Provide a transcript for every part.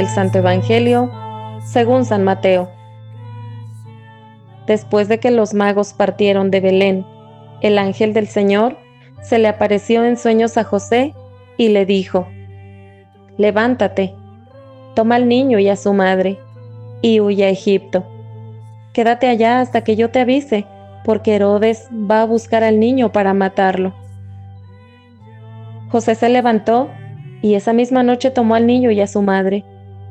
El Santo Evangelio según San Mateo. Después de que los magos partieron de Belén, el ángel del Señor se le apareció en sueños a José y le dijo, Levántate, toma al niño y a su madre, y huye a Egipto. Quédate allá hasta que yo te avise, porque Herodes va a buscar al niño para matarlo. José se levantó y esa misma noche tomó al niño y a su madre,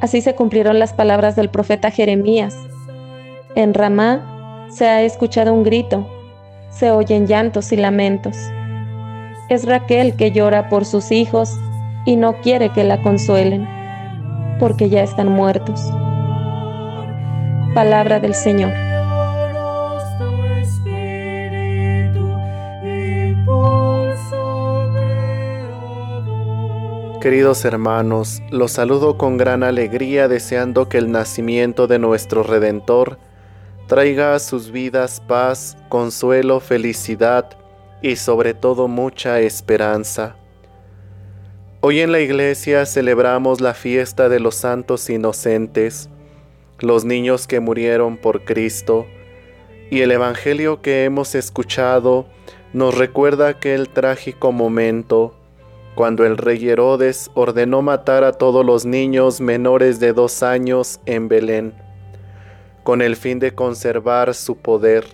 Así se cumplieron las palabras del profeta Jeremías. En Ramá se ha escuchado un grito, se oyen llantos y lamentos. Es Raquel que llora por sus hijos y no quiere que la consuelen, porque ya están muertos. Palabra del Señor. Queridos hermanos, los saludo con gran alegría deseando que el nacimiento de nuestro Redentor traiga a sus vidas paz, consuelo, felicidad y sobre todo mucha esperanza. Hoy en la iglesia celebramos la fiesta de los santos inocentes, los niños que murieron por Cristo, y el Evangelio que hemos escuchado nos recuerda aquel trágico momento cuando el rey Herodes ordenó matar a todos los niños menores de dos años en Belén, con el fin de conservar su poder.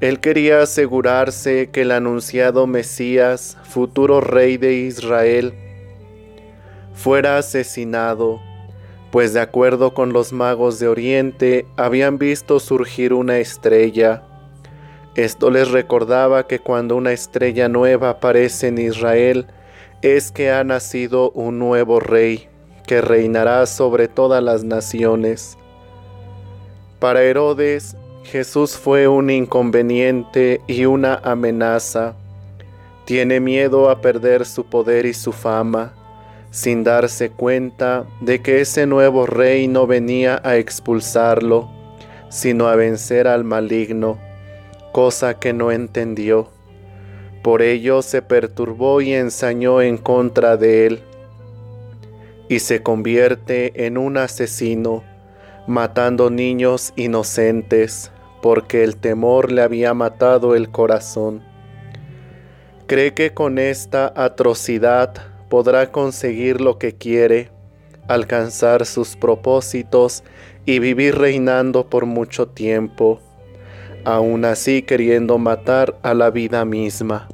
Él quería asegurarse que el anunciado Mesías, futuro rey de Israel, fuera asesinado, pues de acuerdo con los magos de Oriente habían visto surgir una estrella. Esto les recordaba que cuando una estrella nueva aparece en Israel, es que ha nacido un nuevo rey que reinará sobre todas las naciones. Para Herodes, Jesús fue un inconveniente y una amenaza. Tiene miedo a perder su poder y su fama, sin darse cuenta de que ese nuevo rey no venía a expulsarlo, sino a vencer al maligno, cosa que no entendió. Por ello se perturbó y ensañó en contra de él, y se convierte en un asesino, matando niños inocentes, porque el temor le había matado el corazón. Cree que con esta atrocidad podrá conseguir lo que quiere, alcanzar sus propósitos y vivir reinando por mucho tiempo, aún así queriendo matar a la vida misma.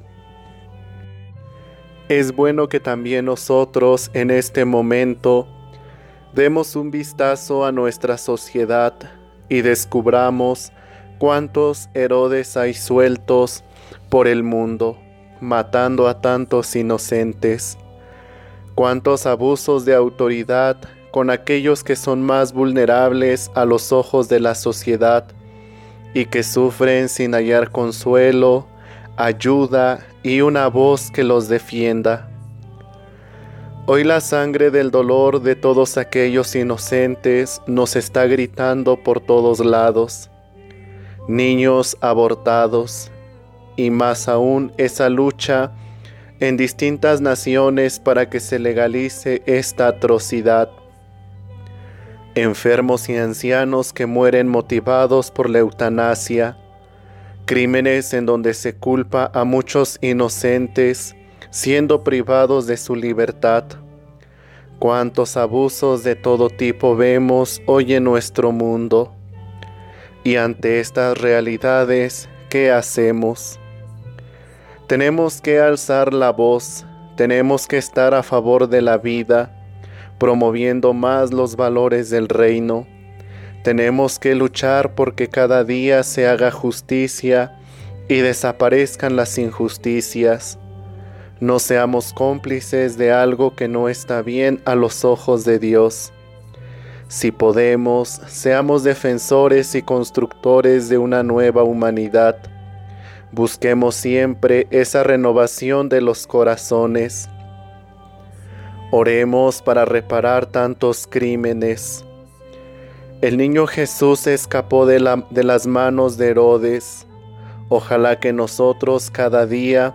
Es bueno que también nosotros en este momento demos un vistazo a nuestra sociedad y descubramos cuántos Herodes hay sueltos por el mundo, matando a tantos inocentes, cuántos abusos de autoridad con aquellos que son más vulnerables a los ojos de la sociedad y que sufren sin hallar consuelo, ayuda y una voz que los defienda. Hoy la sangre del dolor de todos aquellos inocentes nos está gritando por todos lados. Niños abortados y más aún esa lucha en distintas naciones para que se legalice esta atrocidad. Enfermos y ancianos que mueren motivados por la eutanasia crímenes en donde se culpa a muchos inocentes siendo privados de su libertad. Cuántos abusos de todo tipo vemos hoy en nuestro mundo. Y ante estas realidades, ¿qué hacemos? Tenemos que alzar la voz, tenemos que estar a favor de la vida, promoviendo más los valores del reino tenemos que luchar porque cada día se haga justicia y desaparezcan las injusticias. No seamos cómplices de algo que no está bien a los ojos de Dios. Si podemos, seamos defensores y constructores de una nueva humanidad. Busquemos siempre esa renovación de los corazones. Oremos para reparar tantos crímenes. El niño Jesús escapó de, de, las manos de Herodes. Ojalá que nosotros cada día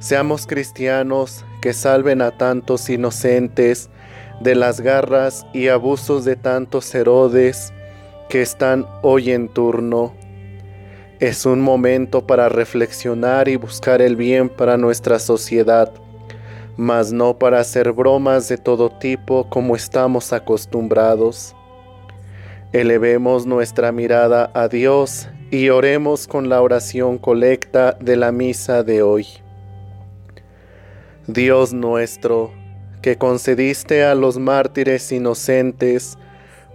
seamos cristianos que salven a tantos inocentes de las garras y abusos de tantos Herodes que están hoy en turno. Es un momento para reflexionar y buscar el bien para nuestra sociedad, mas no para hacer bromas de todo tipo como estamos acostumbrados. Elevemos nuestra mirada a Dios y oremos con la oración colecta de la misa de hoy. Dios nuestro, que concediste a los mártires inocentes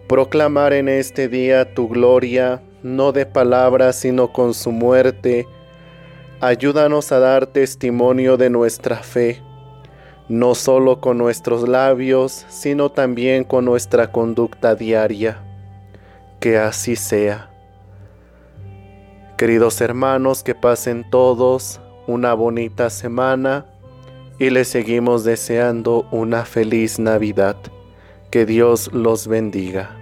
proclamar en este día tu gloria, no de palabras, sino con su muerte. Ayúdanos a dar testimonio de nuestra fe, no solo con nuestros labios, sino también con nuestra conducta diaria. Que así sea. Queridos hermanos, que pasen todos una bonita semana y les seguimos deseando una feliz Navidad. Que Dios los bendiga.